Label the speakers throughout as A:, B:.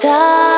A: time.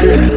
B: Yeah.